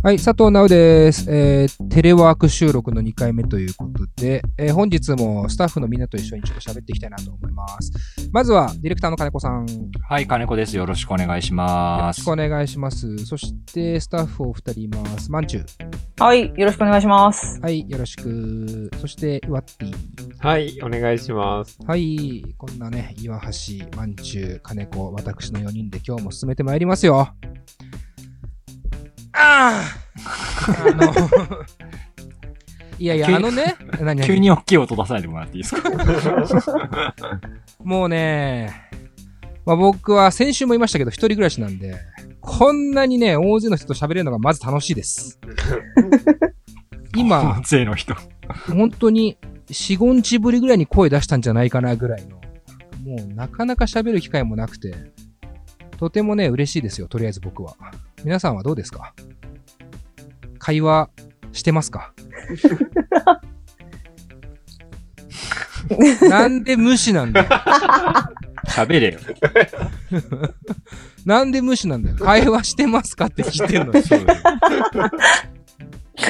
はい、佐藤直です、えーテレワーク収録の2回目ということで、えー本日もスタッフのみんなと一緒にちょっと喋っていきたいなと思います。まずは、ディレクターの金子さん、よはい、金子です。よろしくお願いしますろしく。お願いします。そして、スタッフお二人います。まんちゅう。はい、よろしくお願いします。はい、よろしく。そして、ワッティ。はい、お願いします。はい、こんなね、岩橋、まんちゅう、金子、私の4人で今日も進めてまいりますよ。あああの、いやいや、あのね、何急に大きい音出さないでもらっていいですか？もうね、まあ、僕は先週も言いましたけど、一人暮らしなんで、こんなにね、大勢の人と喋れるのがまず楽しいです。今大、勢の人。本当に4、5日ぶりぐらいに声出したんじゃないかなぐらいの、もうなかなか喋る機会もなくて、とてもね、嬉しいですよ、とりあえず僕は。皆さんはどうですか？会話してますか？なんで無視なんだよ。喋れよ。なんで無視なんだよ。会話してますかって聞いてんのよ。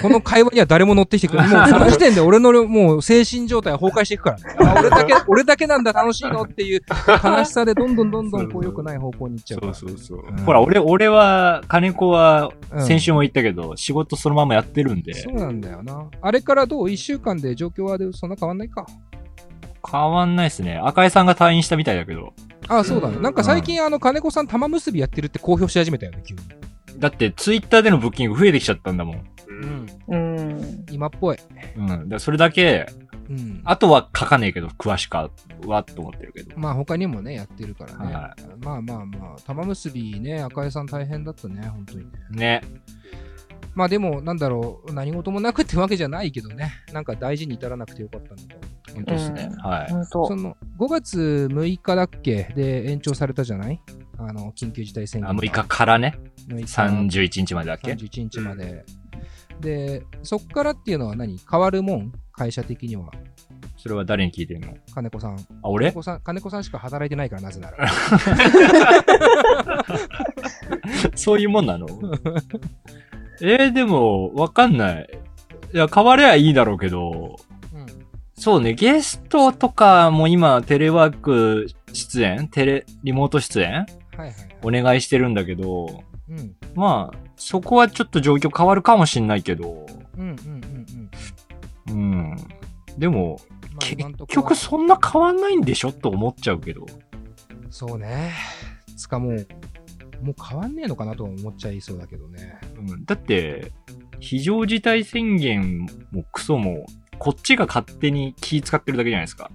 この会話には誰も乗ってきてくれない。もうその時点で俺のもう精神状態は崩壊していくからね。あ俺だけ、俺だけなんだ楽しいのっていう悲しさでどんどんどんどんこう良くない方向に行っちゃうから。そうそううんほら、俺、俺は、金子は、うん先週も言ったけど、仕事そのままやってるんでそ、うなんだよな。あれからどう？一週間で状況はでそんな変わんないか。変わんないっすね。赤井さんが退院したみたいだけど。あそうだね。なんか最近あの金子さん玉結びやってるって公表し始めたよね、急に。だって、ツイッターでのブッキング増えてきちゃったんだもん。う。うんん。うん。今っぽい。うん。だそれだけ、うん。あとは書かねえけど、詳しかは、と思ってるけど。まあ他にもね、やってるからね。はまあまあまあ、玉結びね、赤江さん大変だったね、本当にね。ね。まあでも、なんだろう、何事もなくってわけじゃないけどね、なんか大事に至らなくてよかったんだと思う。本当ですね。うんはい。本当。その5月6日だっけ？で延長されたじゃない？あの、緊急事態宣言あ、が。6日からね。6日31日までだっけ？31日まで。で、そっからっていうのは何？変わるもん？会社的には。それは誰に聞いてるの？金子さん。あ、金俺子さん金子さんしか働いてないから、なぜなら。そういうもんなの？えー、でも、わかんない。いや、変わればいいだろうけど、うんそうね、ゲストとかも今、テレワーク出演？テレ、リモート出演？はいはいはい。お願いしてるんだけど、うん。まあ、そこはちょっと状況変わるかもしんないけど、うんうんうんうん。うん。でも、まあ結局そんな変わんないんでしょ？と思っちゃうけど。そうね。つかもう、もう変わんねえのかなとは思っちゃいそうだけどね。うん、だって、非常事態宣言もクソも、こっちが勝手に気使ってるだけじゃないですか。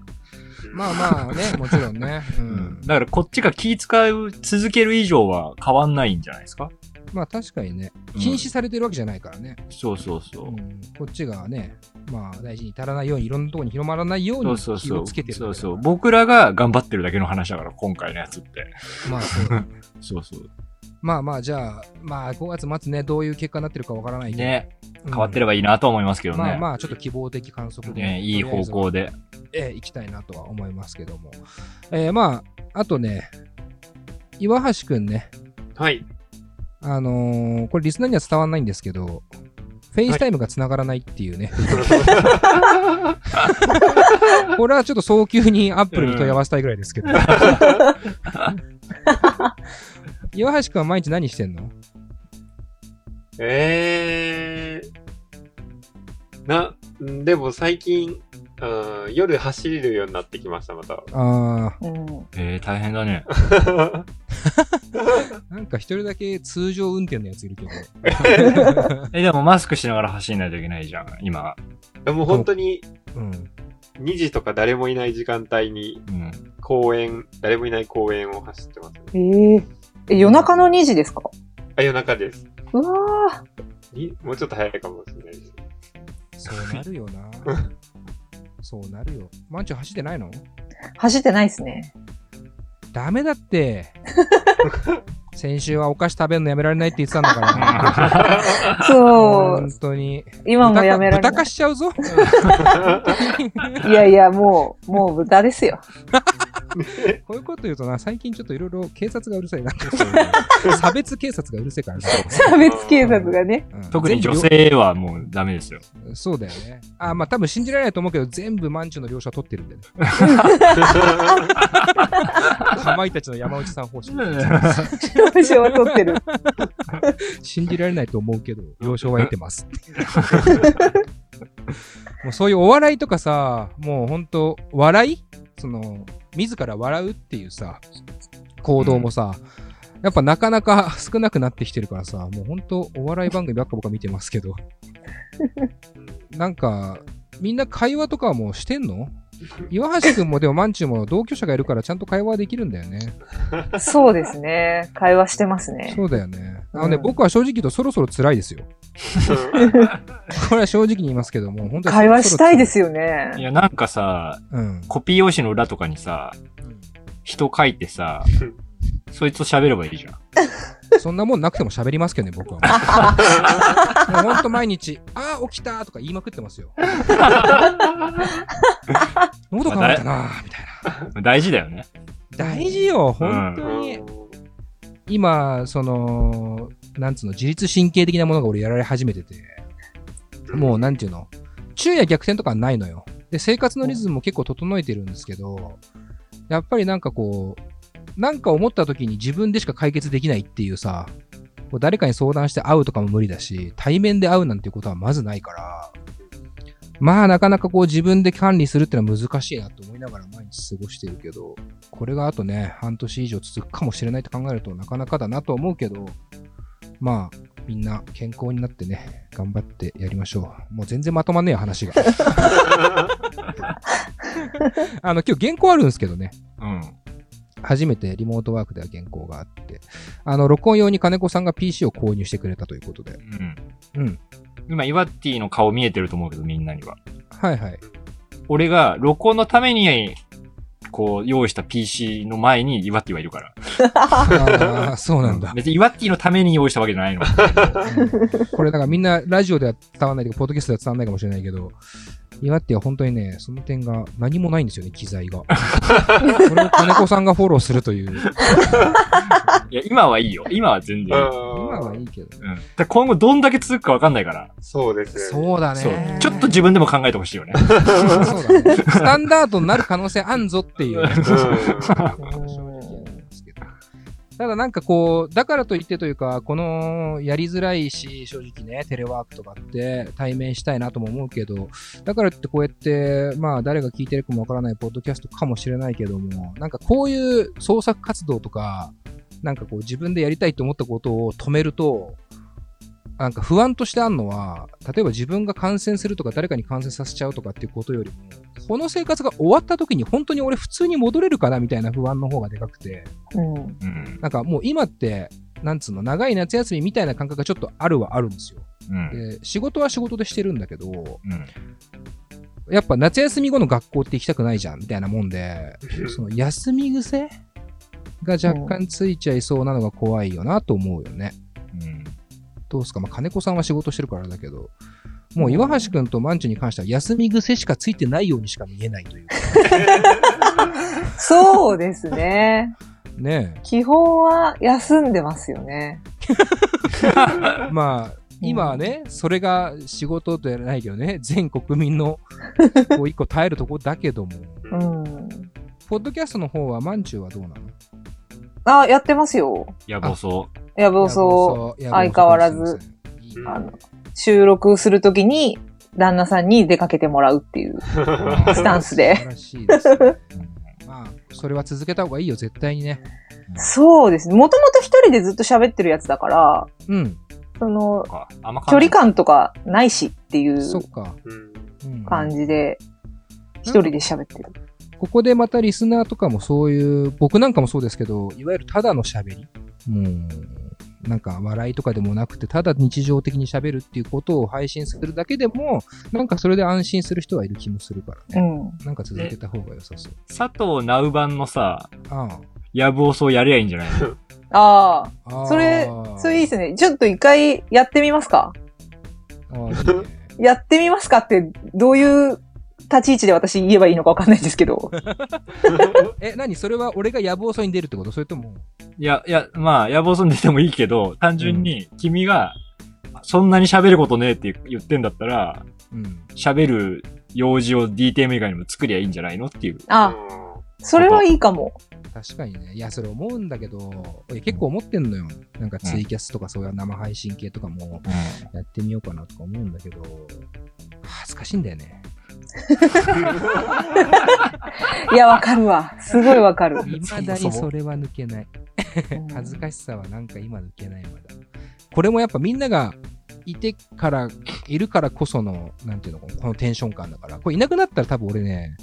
まあまあね、もちろんね。うん。だからこっちが気使う続ける以上は変わんないんじゃないですか？まあ確かにね、うん禁止されてるわけじゃないからね。そうそうそうう。ん。こっちがね、まあ大事に至らないように、いろんなところに広まらないように気。をつけてるそうそう。僕らが頑張ってるだけの話だから、今回のやつって。らまあそう そうそう。まあまあ、じゃあ、まあ5月末ね、どういう結果になってるかわからないけど。ね、うん変わってればいいなと思いますけどね。まあまあ、ちょっと希望的観測で、ね、いい方向で。えー行きたいなとは思いますけども。えーまあ、あとね、岩橋くんね、はい。あのーこれリスナーには伝わんないんですけど、 FaceTime が繋がらないっていうね。これはちょっと早急に Apple に問い合わせたいぐらいですけど。岩橋くんは毎日何してんの？えー。な、んでも最近、うん、夜走れるようになってきました、また。あうん。えー、大変だね。ー、なんか一人だけ通常運転のやついるけど。え、でもマスクしながら走んないといけないじゃん、今。もう本当にうん。2時とか誰もいない時間帯にうん。公園、誰もいない公園を走ってます、ね。えー、え、夜中の2時ですか？あ、夜中です。うわにもうちょっと早いかもしれないです。そうなるよな。そうなるよ。マンチョ走ってないの？ー走ってないですね。ダメだって。先週はお菓子食べるのやめられないって言ってたんだから。そう本。当に。今もやめられ豚ない。化しちゃうぞ。いやいや、もう、もう豚ですよ。こういうこと言うとな、最近ちょっといろいろ警察がうるさいな。差別警察がうるせえからさ。差別警察がね。うん特に女全性はもうダメですよ。部そうだよね。あ、まあ多分信じられないと思うけど、全部マンチュの了承取ってるんだよね。かまいたちの山内さん方式。表彰は取ってる。信じられないと思うけど、了承は得てます。もうそういうお笑いとかさ、もうほんと、笑いその、自ら笑うっていうさ、行動もさ、やっぱなかなか 少なくなってきてるからさ、もうほんとお笑い番組ばっか僕は見てますけど、なんか、みんな会話とかはもうしてんの？岩橋くんもでもマンチュも同居者がいるからちゃんと会話できるんだよね。そうですね。会話してますね。そうだよね。あのね、うん僕は正直言うとそろそろ辛いですよ。これは正直に言いますけども、本当に会話したいですよ。よねい。や、なんかさ、うん。コピー用紙の裏とかにさ、人書いてさ、そいつと喋ればいいじゃん。そんなもんなくても喋りますけどね、僕はもう。もうほんと毎日、あー起きたとか言いまくってますよ。喉乾いたなーみたいな。大事だよね。大事よ、本当に。今、その、なんつうの、自律神経的なものが俺やられ始めてて、もうなんていうの、昼夜逆転とかはないのよ。で、生活のリズムも結構整えてるんですけど、やっぱりなんかこう、なんか思った時に自分でしか解決できないっていうさ、こう誰かに相談して会うとかも無理だし、対面で会うなんていうことはまずないから、まあなかなかこう自分で管理するってのは難しいなと思いながら毎日過ごしてるけど、これがあとね、半年以上続くかもしれないと考えるとなかなかだなと思うけど、まあ、みんな健康になってね、頑張ってやりましょう。もう全然まとまんねえよ、話が。あの、今日原稿あるんですけどね。うん。初めてリモートワークでは原稿があって、あの、録音用に金子さんが PC を購入してくれたということで。うん。うん。今、イワッティの顔見えてると思うけど、みんなには。はいはい。俺が録音のために、こう、用意した PC の前にイワッティはいるから。ああ、そうなんだ。別にイワッティのために用意したわけじゃないの。うんこれだからみんなラジオでは伝わらないけど、ポッドキャストでは伝わらないかもしれないけど、岩手は本当にね、その点が何もないんですよね、機材が。それを金子さんがフォローするという。いや、今はいいよ。今は全然いい。今はいいけど。うん。で今後どんだけ続くかわかんないから。そうですよね。そうだう。ちょっと自分でも考えてほしいよね。そうだね。スタンダードになる可能性あんぞっていう。うんただなんかこう、だからといってというか、このやりづらいし、正直ね、テレワークとかって対面したいなとも思うけど、だからってこうやって、まあ誰が聞いてるかもわからないポッドキャストかもしれないけども、なんかこういう創作活動とか、なんかこう自分でやりたいと思ったことを止めると、なんか不安としてあるのは、例えば自分が感染するとか誰かに感染させちゃうとかっていうことよりも、この生活が終わった時に本当に俺普通に戻れるかなみたいな不安の方がでかくて、うん。うん。なんかもう今って、なんつうの、長い夏休みみたいな感覚がちょっとあるはあるんですよ。うん。で、仕事は仕事でしてるんだけど、うん。やっぱ夏休み後の学校って行きたくないじゃんみたいなもんで、その休み癖が若干ついちゃいそうなのが怖いよなと思うよね。うん。どうすかまあ、金子さんは仕事してるからだけど、もう岩橋くんとマンチュに関しては休み癖しかついてないようにしか見えないというか。そうですね。ね基本は休んでますよね。え。まあ、今はね、それが仕事とやらないけどね、全国民のこう一個耐えるとこだけども、うん。ポッドキャストの方はマンチュはどうなの？あ、やってますよ。やぼそやぼそ相変わらず。あの、収録するときに、旦那さんに出かけてもらうっていう。スタンスで素晴らしいですね。まあ、それは続けた方がいいよ、絶対にね。そうですね。もともと一人でずっと喋ってるやつだから、うん、その距離感とかないしっていう感じで、一人で喋ってる。ここでまたリスナーとかもそういう、僕なんかもそうですけど、いわゆるただの喋り。もう、なんか笑いとかでもなくて、ただ日常的に喋るっていうことを配信するだけでも、なんかそれで安心する人はいる気もするからね。うん。なんか続けた方が良さそう。佐藤ナウ版のさ、あやぶおそやりゃいいんじゃないの？ああ、あ。それそれいいですね。ちょっと一回やってみますか？ね やってみますかって、どういう立ち位置で私言えばいいのかわかんないですけど。え、何？それは俺が野望層に出るってこと？それとも、いや、いや、まあ、野望そんでてもいいけど、単純に君が、そんなに喋ることねえって言ってんだったら、うん。喋る用事を DTM 以外にも作りゃいいんじゃないのっていう。あ、それはいいかも。確かにね。いや、それ思うんだけど、俺結構思ってんのよ。なんかツイキャスとかそういう生配信系とかもやってみようかなとか思うんだけど、恥ずかしいんだよね。いや、わかるわ。すごいわかる。未だにそれは抜けない。恥ずかしさはなんか今抜けないまだ。これもやっぱみんながいてから、いるからこその、なんていうの、このテンション感だから。これいなくなったら多分俺ね、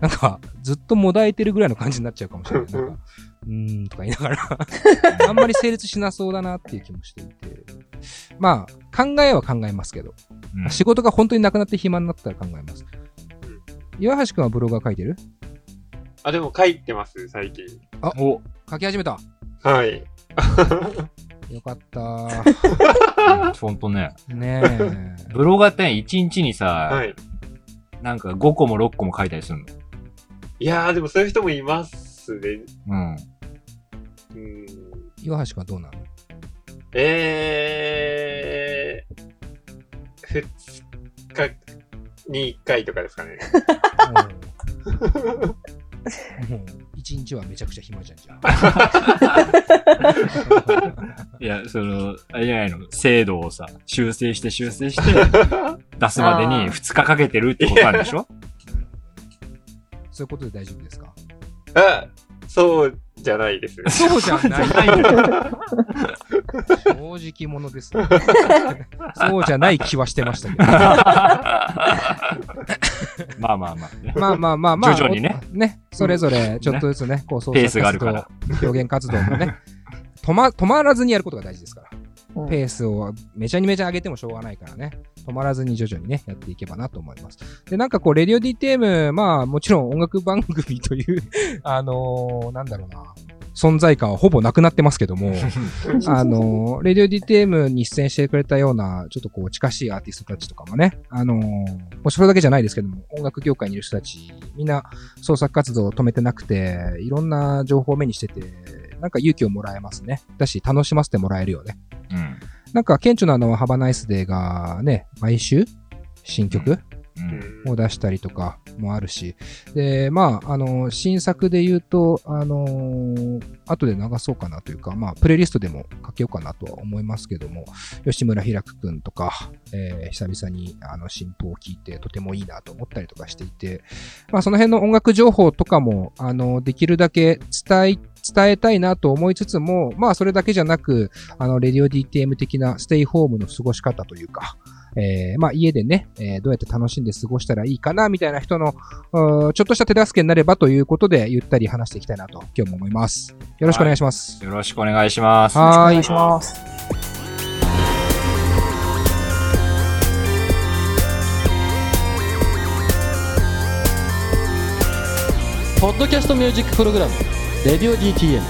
なんかずっともだえてるぐらいの感じになっちゃうかもしれない。なんか、うーんとか言いながら、あんまり成立しなそうだなっていう気もしていて。まあ、考えは考えますけど、うん仕事が本当になくなって暇になったら考えます。岩橋くんはブログは書いてる？あ、でも書いてます、最近。お、書き始めた。はい。よかった。ほんとね。ねえ。ブロガーって1日にさ、はい。なんか5個も6個も書いたりするの？いやー、でもそういう人もいますね。うん。うん。岩橋くんはどうなの？えー、二日に一回とかですかね。もう、一日はめちゃくちゃ暇じゃんじゃん。いや、その、あれじゃないの、精度をさ、修正して修正して、出すまでに2日かけてるってことなんでしょ？そういうことで大丈夫ですか？あ、そうじゃないです。そうじゃない。正直者です、ね。そうじゃない気はしてましたけど。まあまあまあ、ね。まあまあまあまあ。徐々にねお。ね。それぞれ、ちょっとずつね、こう、創ペース作活動があるから、表現活動もね、止ま、止まらずにやることが大事ですから。うんペースをめちゃにめちゃ上げてもしょうがないからね。止まらずに徐々にね、やっていけばなと思います。で、なんかこう、レディオ DTM、まあ、もちろん音楽番組という、あのーなんだろうな、存在感はほぼなくなってますけども、あのーレディオ DTM に出演してくれたような、ちょっとこう、近しいアーティストたちとかもね、あのーもうそれだけじゃないですけども、音楽業界にいる人たち、みんな創作活動を止めてなくて、いろんな情報を目にしてて、なんか勇気をもらえますね。だし、楽しませてもらえるよね。うん。なんか、顕著なのは、ハバナイスデーがね、毎週、新曲うん。を出したりとかもあるし、で、まあ、あの、新作で言うと、あのー後で流そうかなというか、まあ、プレイリストでもかけようかなとは思いますけども、吉村ひらくくんとか、えー久々に、あの、新譜を聞いて、とてもいいなと思ったりとかしていて、まあ、その辺の音楽情報とかも、あの、できるだけ伝え、伝えたいなと思いつつも、まあ、それだけじゃなく、あの、レディオ DTM 的なステイホームの過ごし方というか、えーまあ家でね、えーどうやって楽しんで過ごしたらいいかな、みたいな人の、ちょっとした手助けになればということで、ゆったり話していきたいなと、今日も思います。よろしくお願いします。よろしくお願いします。はーいお願いします。ポッドキャストミュージックプログラム「レディオ DTM」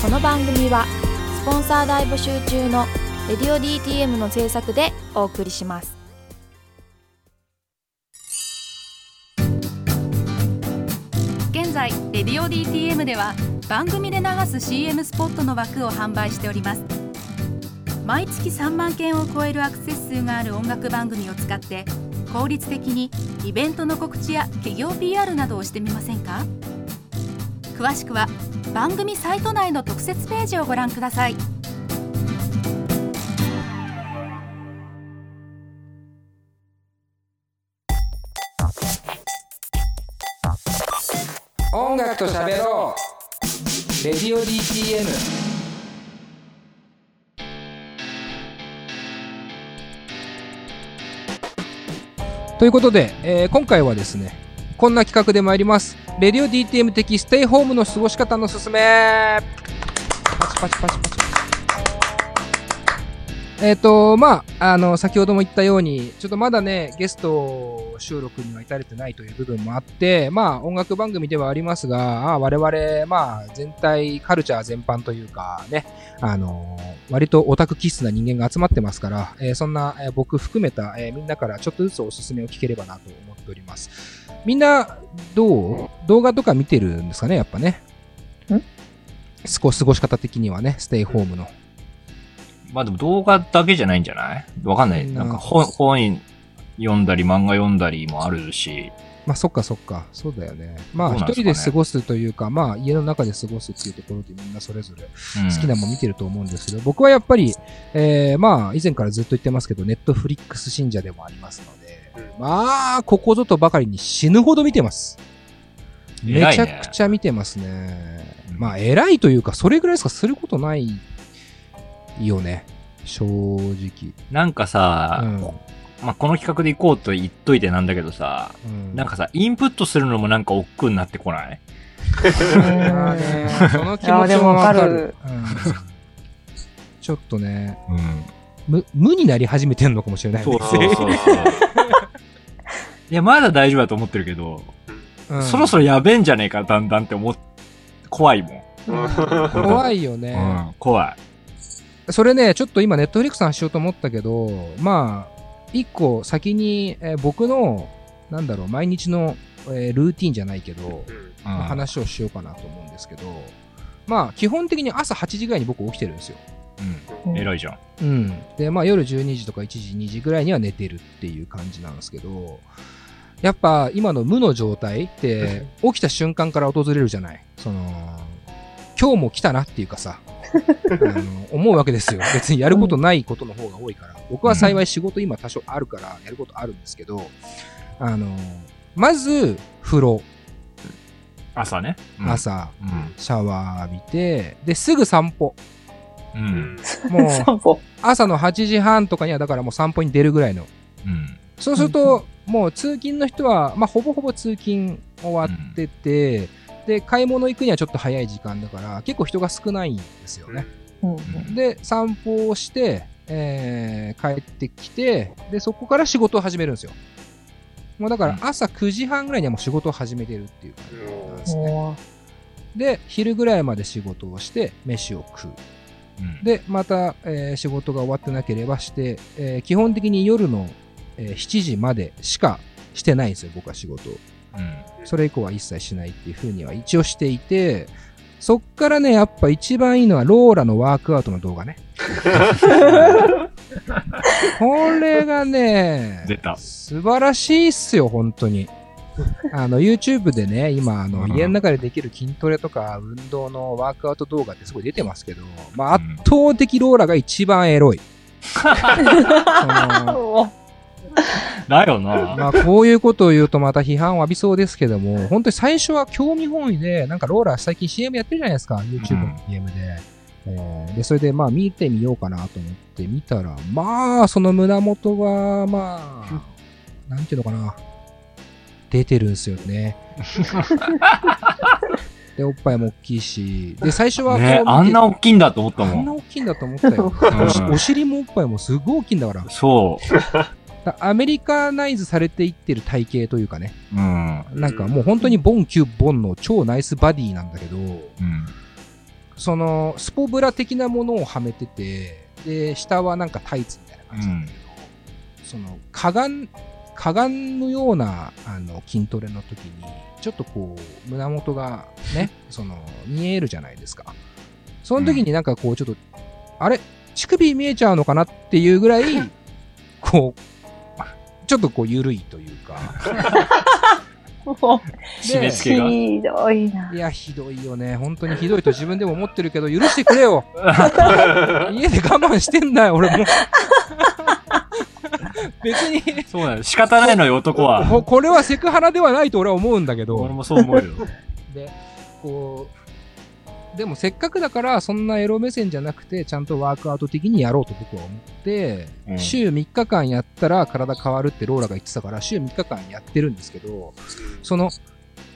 この番組はスポンサー大募集中の「レディオ DTM」の制作でお送りします。現在「レディオ DTM」では番組で流す CM スポットの枠を販売しております。毎月3万件を超えるアクセス数がある音楽番組を使って効率的にイベントの告知や企業 PR などをしてみませんか？詳しくは番組サイト内の特設ページをご覧ください。音楽と喋ろう。レディオ DTM ということで、えー今回はですねこんな企画で参ります。レディオ DTM 的ステイホームの過ごし方のすすめパチパチパチパチえっ、と、まあ、あの、先ほども言ったように、ちょっとまだね、ゲスト収録には至れてないという部分もあって、まあ、音楽番組ではありますが、あ我々、まあ、全体、カルチャー全般というか、ね、あの、割とオタク気質な人間が集まってますから、えーそんな、えー僕含めた、えーみんなからちょっとずつおすすめを聞ければなと思っております。みんな、どう？動画とか見てるんですかね、やっぱね。ん？少し過ごし方的にはね、ステイホームの。まあでも動画だけじゃないんじゃない？わかんない。うんなんか本、本読んだり漫画読んだりもあるし。まあそっかそっか、そうだよね。まあ一人で過ごすというか、まあ家の中で過ごすっていうところでみんなそれぞれうん好きなもん見てると思うんですけど、僕はやっぱり、えー、まあ以前からずっと言ってますけど、ネットフリックス信者でもありますので、うんまあここぞとばかりに死ぬほど見てます。めちゃくちゃ見てますね。うんまあ偉いというか、それぐらいしかすることないよね。正直。なんかさ、うんまあこの企画で行こうと言っといてなんだけどさ、うんなんかさ、インプットするのもなんか億劫になってこない？その気持ちももわかる。うんちょっとね、うん。無無になり始めてんのかもしれないねそうそうそうそう。いや、まだ大丈夫だと思ってるけど、うんそろそろやべえんじゃねえか、だんだんって思っ、怖いもん。怖いようね。ん、怖い。それね、ちょっと今、ネットフリックスの話しようと思ったけど、まあ、一個先に、えー僕の、なんだろう、毎日の、えールーティンじゃないけど、まあ話をしようかなと思うんですけど、まあ、基本的に朝8時ぐらいに僕起きてるんですよ。うん。うん。偉いじゃん。うん。で、まあ夜12時とか1時、2時ぐらいには寝てるっていう感じなんですけど、やっぱ今の無の状態って起きた瞬間から訪れるじゃない。その、今日も来たなっていうかさ、あの思うわけですよ。別にやることないことの方が多いから。僕は幸い仕事今多少あるからやることあるんですけど、あの、まず風呂、朝ね。うん。朝、うん。シャワー浴びて、で、すぐ散歩。う。うんん。もう。朝の8時半とかにはだからもう散歩に出るぐらいのうん。そうすると、もう通勤の人は、まあ、ほぼほぼ通勤終わってて、で、買い物行くにはちょっと早い時間だから、結構人が少ないんですよね。うんうんで、散歩をして、えー帰ってきて、で、そこから仕事を始めるんですよ。もうだからうん朝9時半ぐらいにはもう仕事を始めてるっていう感じなんですね。もで、昼ぐらいまで仕事をして、飯を食う。うん。で、また、えー仕事が終わってなければして、えー基本的に夜の、えー7時までしかしてないんですよ、僕は仕事を。うん。それ以降は一切しないっていうふうには一応していて、そっからね、やっぱ一番いいのはローラのワークアウトの動画ね。これがね、出た。素晴らしいっすよ、本当に。あの、YouTube でね、今、あの、うん家の中でできる筋トレとか運動のワークアウト動画ってすごい出てますけど、まあ、圧うん倒的ローラが一番エロい。だよな。まあ、こういうことを言うとまた批判を浴びそうですけども、本当に最初は興味本位で、なんかローラー最近 CM やってるじゃないですか、YouTube の CM で。えーで、それでまあ見てみようかなと思って見たら、まあ、その胸元が、まあ、なんていうのかな、出てるんですよね。で、おっぱいも大きいし、で、最初はねあんな大きいんだと思ったあんなもん。大きいんだと思ったよ。おしお尻もおっぱいもすごい大きいんだから。そう。だアメリカナイズされていってる体型というかね。うん。なんかもう本当にボンキュッボンの超ナイスバディなんだけど、うん。そのスポブラ的なものをはめてて、で、下はなんかタイツみたいな感じなんだけど、その、かがん、かがむようなあの筋トレの時に、ちょっとこう、胸元がね、その、見えるじゃないですか。その時になんかこう、ちょっと、あれ？乳首見えちゃうのかなっていうぐらい、こう、ちょっとこう、緩いというか。締めう、付けが。ひどいな。いや、ひどいよね。本当にひどいと自分でも思ってるけど、許してくれよ。家で我慢してんだよ、俺も。別に、そうなの。仕方ないのよ、男は。ここれはセクハラではないと俺は思うんだけ俺ど、もそう思うよ。で、こう、でもせっかくだから、そんなエロ目線じゃなくて、ちゃんとワークアウト的にやろうと僕は思って、うん週3日間やったら体変わるってローラが言ってたから、週3日間やってるんですけど、その、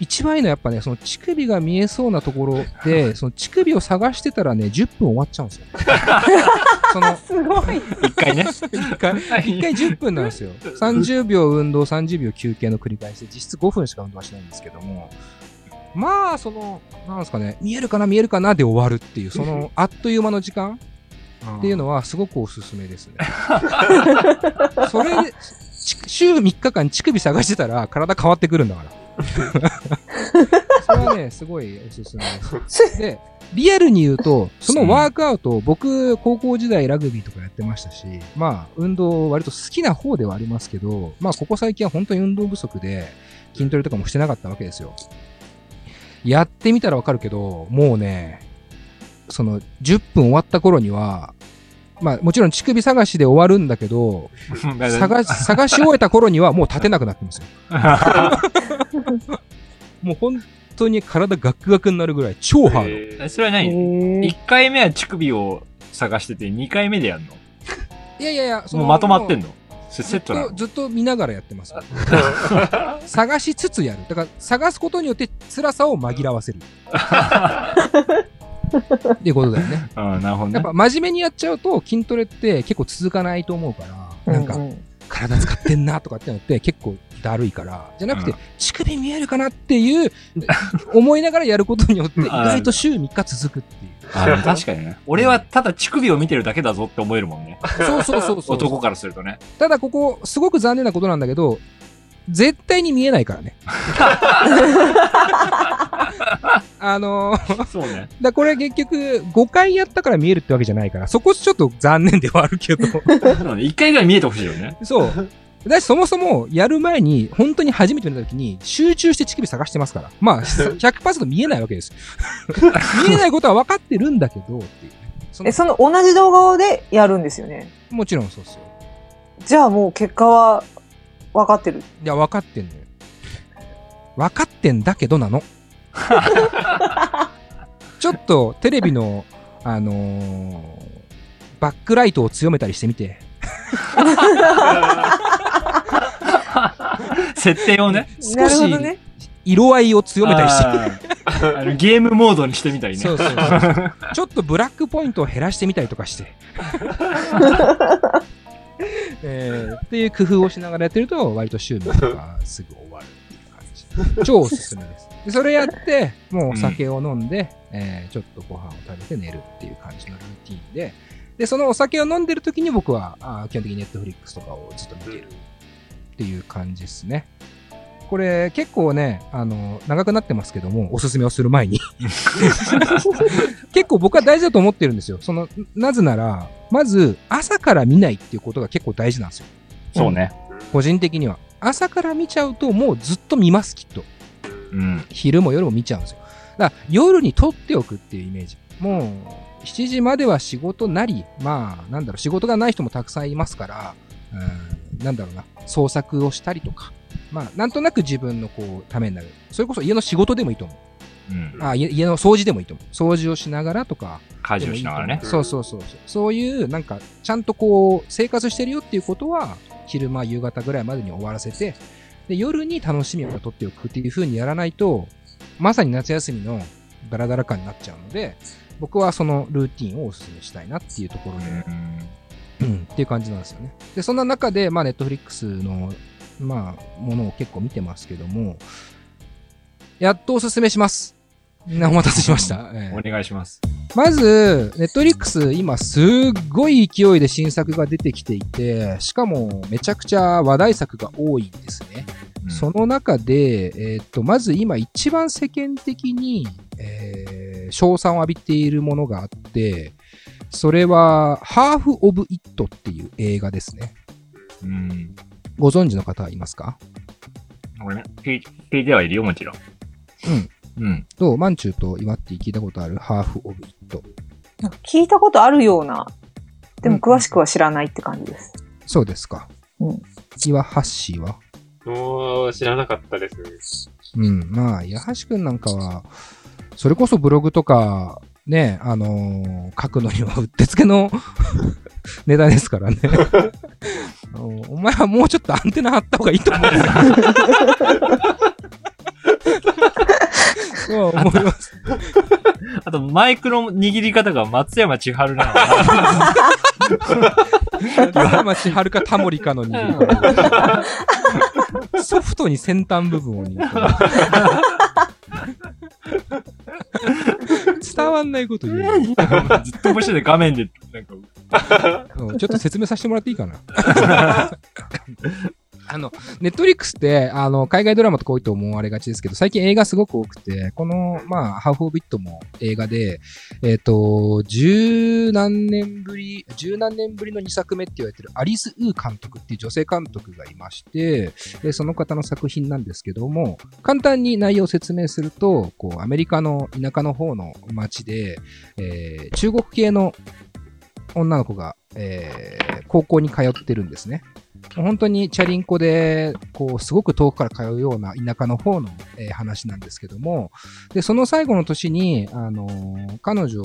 一番いいのはやっぱね、その乳首が見えそうなところで、その乳首を探してたらね、10分終わっちゃうんですよ。その、すごい。一回ね。一回、一回10分なんですよ。30秒運動、30秒休憩の繰り返しで、実質5分しか運動はしないんですけども、まあ、その、なんですかね、見えるかな、見えるかなで終わるっていう、その、あっという間の時間っていうのはすごくおすすめですね。それ週3日間乳首探してたら体変わってくるんだから。それはね、すごいおすすめです。で、リアルに言うと、そのワークアウト、僕、高校時代ラグビーとかやってましたし、まあ、運動割と好きな方ではありますけど、まあ、ここ最近は本当に運動不足で、筋トレとかもしてなかったわけですよ。やってみたらわかるけど、もうね、その、10分終わった頃には、まあ、もちろん乳首探しで終わるんだけど、探し、探し終えた頃にはもう立てなくなってますよ。もう本当に体ガクガクになるぐらい超ハード。えそれは何へ一回目は乳首を探してて、二回目でやんの？いやいやいや、そもうまとまってんの？セずっットなの？と、ずっと見ながらやってます。探しつつやる。だから、探すことによって辛さを紛らわせる。っていうことだよね。うん、なるほどねやっ。ぱ真面目にやっちゃうと筋トレって結構続かないと思うから、なんかうう体使ってんなとかってのって結構だるいから、じゃなくてうん乳首見えるかな？っていう思いながらやることによって 意外と週3日続くっていう。あでも確かにね。俺はただ乳首を見てるだけだぞって思えるもんね。そうそうそうそう。男からするとね。ただここ、すごく残念なことなんだけど、絶対に見えないからね。あのーそうね。だこれ結局5回やったから見えるってわけじゃないから、そこちょっと残念ではあるけど、そうね一回ぐらい見えてほしいよね。そう。だしそもそもやる前に、本当に初めて見た時に集中して乳首探してますから。まあ、100%見えないわけです。見えないことは分かってるんだけど、っていうね。そのえ、その同じ動画でやるんですよね？もちろんそうですよ。じゃあもう結果は分かってる？いや、分かってんのよ。分かってんだけどなの。ちょっとテレビの、あのーバックライトを強めたりしてみて。設定をね。な少し。色合いを強めたりして。ゲームモードにしてみたりね。そうそうそう。ちょっとブラックポイントを減らしてみたりとかして。えーっていう工夫をしながらやってると、割と週3日すぐ終わるっていう感じ。超おすすめです。でそれやって、もうお酒を飲んで、えーちょっとご飯を食べて寝るっていう感じのルーティンで、で、そのお酒を飲んでる時に僕は、あー基本的にネットフリックスとかをずっと見てるっていう感じですね。これ結構ね、あの、長くなってますけども、おすすめをする前に。結構僕は大事だと思ってるんですよ。その、なぜなら、まず朝から見ないっていうことが結構大事なんですよ。そうね。個人的には。朝から見ちゃうともうずっと見ます、きっと。うん。昼も夜も見ちゃうんですよ。だから夜に撮っておくっていうイメージ。もう、7時までは仕事なり、まあ、なんだろう、仕事がない人もたくさんいますから、うん、なんだろうな、創作をしたりとか、まあ、なんとなく自分のこう、ためになる。それこそ家の仕事でもいいと思う。うん。あ家家の掃除でもいいと思う。掃除をしながらとか。家事をしながらね。そうそうそうそう。そういう、なんか、ちゃんとこう、生活してるよっていうことは、昼間、夕方ぐらいまでに終わらせて、で、夜に楽しみを取っておくっていう風にやらないと、まさに夏休みのダラダラ感になっちゃうので、僕はそのルーティンをお勧めしたいなっていうところで、うんうん、っていう感じなんですよね。で、そんな中で、まあ、ネットフリックスの、まあ、ものを結構見てますけども、やっとおすすめします。みんなお待たせしました。ええお願いします。まず、ネットフリックス今すっごい勢いで新作が出てきていて、しかもめちゃくちゃ話題作が多いんですね。うんその中で、えーっと、まず今一番世間的に、えー、賞賛を浴びているものがあって、それは、ハーフ・オブ・イットっていう映画ですね。うん。ご存知の方はいますか？俺ね、聞いてはいるよ、もちろん。うん。うん。どう？マンチューと岩って聞いたことあるハーフ・オブ・イット。なんか聞いたことあるような。でも詳しくは知らないって感じです。そうですか。うん岩ハッシーはもう知らなかったです。うん。まあ、八橋くんなんかは、それこそブログとか、ね、あのー書くのにはうってつけの ネタですからね。お お前はもうちょっとアンテナ張った方がいいと思うんですよ。思います。あと、マイクの握り方が松山千春なのか岩町はるかタモリかの握り。ソフトに先端部分を握る。伝わんないこと言う。な ずっと面白い画面で、なんか、うんちょっと説明させてもらっていいかな？あの、ネットリックスって、あの、海外ドラマとか多いと思われがちですけど、最近映画すごく多くて、この、まあ、ハーフ・オブ・イットも映画で、えっ、と、十何年ぶり、十何年ぶりの2作目って言われてるアリス・ウー監督っていう女性監督がいまして、でその方の作品なんですけども、簡単に内容を説明すると、こう、アメリカの田舎の方の街で、えー中国系の女の子が、えー高校に通ってるんですね。本当にチャリンコで、こう、すごく遠くから通うような田舎の方の、えー話なんですけども、で、その最後の年に、あのー彼女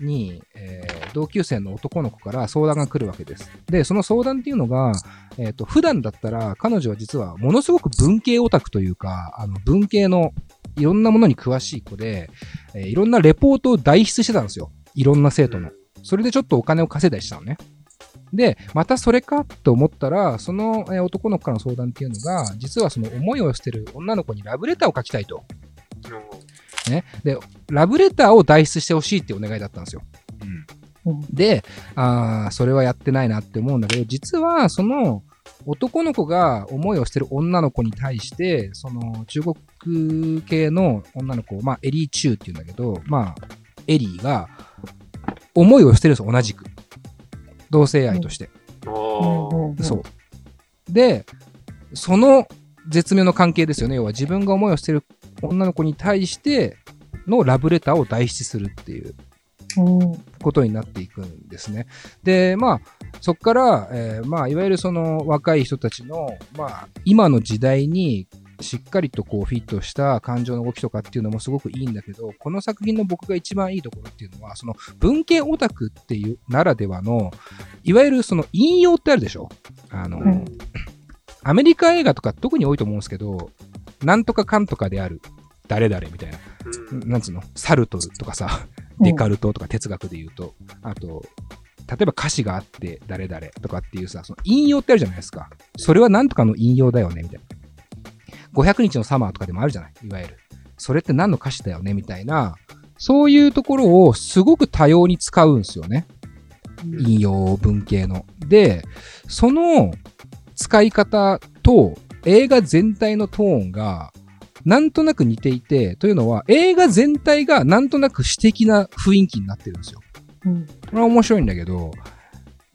に、えー同級生の男の子から相談が来るわけです。で、その相談っていうのが、えっ、と、普段だったら彼女は実はものすごく文系オタクというか、あの、文系のいろんなものに詳しい子で、えーいろんなレポートを代筆してたんですよ。いろんな生徒の。それでちょっとお金を稼いだりしたのね。で、またそれかと思ったら、そのえー男の子からの相談っていうのが、実はその思いを捨てる女の子にラブレターを書きたいと。ね。で、ラブレターを代筆してほしいっていうお願いだったんですよ。で、あーそれはやってないなって思うんだけど、実はその男の子が思いを捨てる女の子に対して、その中国系の女の子、まあエリー・チューっていうんだけど、まあエリーが思いを捨てるんですよ、同じく。同性愛として。そう。で、その絶妙の関係ですよね。要は自分が思いを捨てる女の子に対してのラブレターを代筆するっていうことになっていくんですね。で、まあ、そこから、えーまあ、いわゆるその若い人たちの、まあ、今の時代にしっかりとこうフィットした感情の動きとかっていうのもすごくいいんだけど、この作品の僕が一番いいところっていうのは、その文系オタクっていうならではの、いわゆるその引用ってあるでしょ？あの、うん。アメリカ映画とか特に多いと思うんですけど、なんとかかんとかである誰々みたいな、なんつうの？サルトルとかさ、デカルトとか哲学で言うと、あと、例えば歌詞があって誰々とかっていうさ、その引用ってあるじゃないですか。それはなんとかの引用だよね、みたいな。500日のサマーとかでもあるじゃないいわゆる。それって何の歌詞だよね、みたいな。そういうところをすごく多様に使うんですよね。引用文系の。で、その使い方と映画全体のトーンがなんとなく似ていて、というのは映画全体がなんとなく詩的な雰囲気になってるんですよ。うんこれは面白いんだけど、